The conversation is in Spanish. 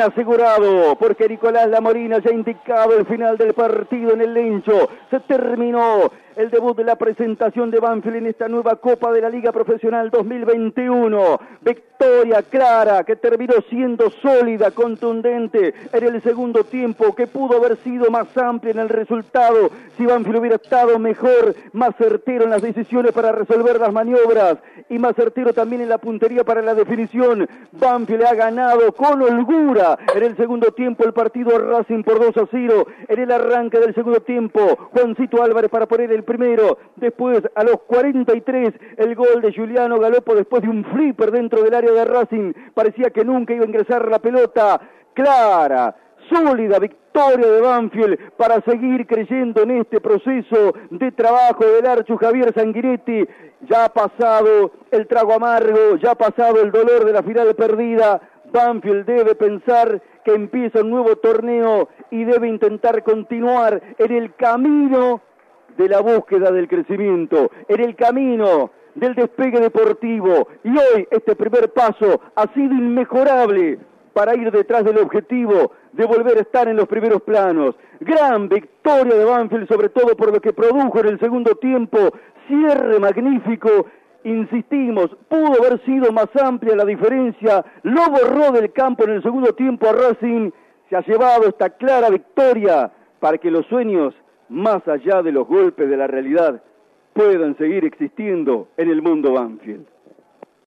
asegurado, porque Nicolás Lamorina ya indicado el final del partido en el Lencho. Se terminó el debut de la presentación de Banfield en esta nueva Copa de la Liga Profesional 2021. Victoria clara que terminó siendo sólida, contundente en el segundo tiempo, que pudo haber sido más amplia en el resultado si Banfield hubiera estado mejor, más certero en las decisiones para resolver las maniobras y más certero también en la puntería para la definición. Banfield ha ganado con holgura en el segundo tiempo el partido Racing por 2 a 0. En el arranque del segundo tiempo, Juancito Álvarez para poner el primero. Después, a los 43, el gol de Juliano Galopo después de un flipper dentro del área de Racing. Parecía que nunca iba a ingresar la pelota. Clara, sólida victoria de Banfield para seguir creyendo en este proceso de trabajo del Archu Javier Sanguinetti. Ya ha pasado el trago amargo, ya ha pasado el dolor de la final perdida. Banfield debe pensar que empieza un nuevo torneo y debe intentar continuar en el camino de la búsqueda del crecimiento, en el camino del despegue deportivo. Y hoy este primer paso ha sido inmejorable para ir detrás del objetivo de volver a estar en los primeros planos. Gran victoria de Banfield, sobre todo por lo que produjo en el segundo tiempo. Cierre magnífico. Insistimos, pudo haber sido más amplia la diferencia. Lo borró del campo en el segundo tiempo a Racing. Se ha llevado esta clara victoria para que los sueños más allá de los golpes de la realidad, puedan seguir existiendo en el mundo Banfield.